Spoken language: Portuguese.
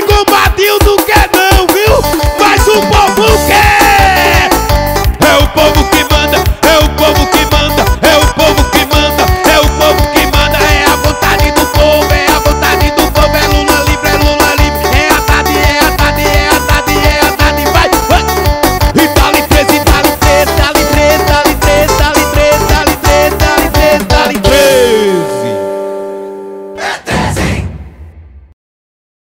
Comigo, Matildo, que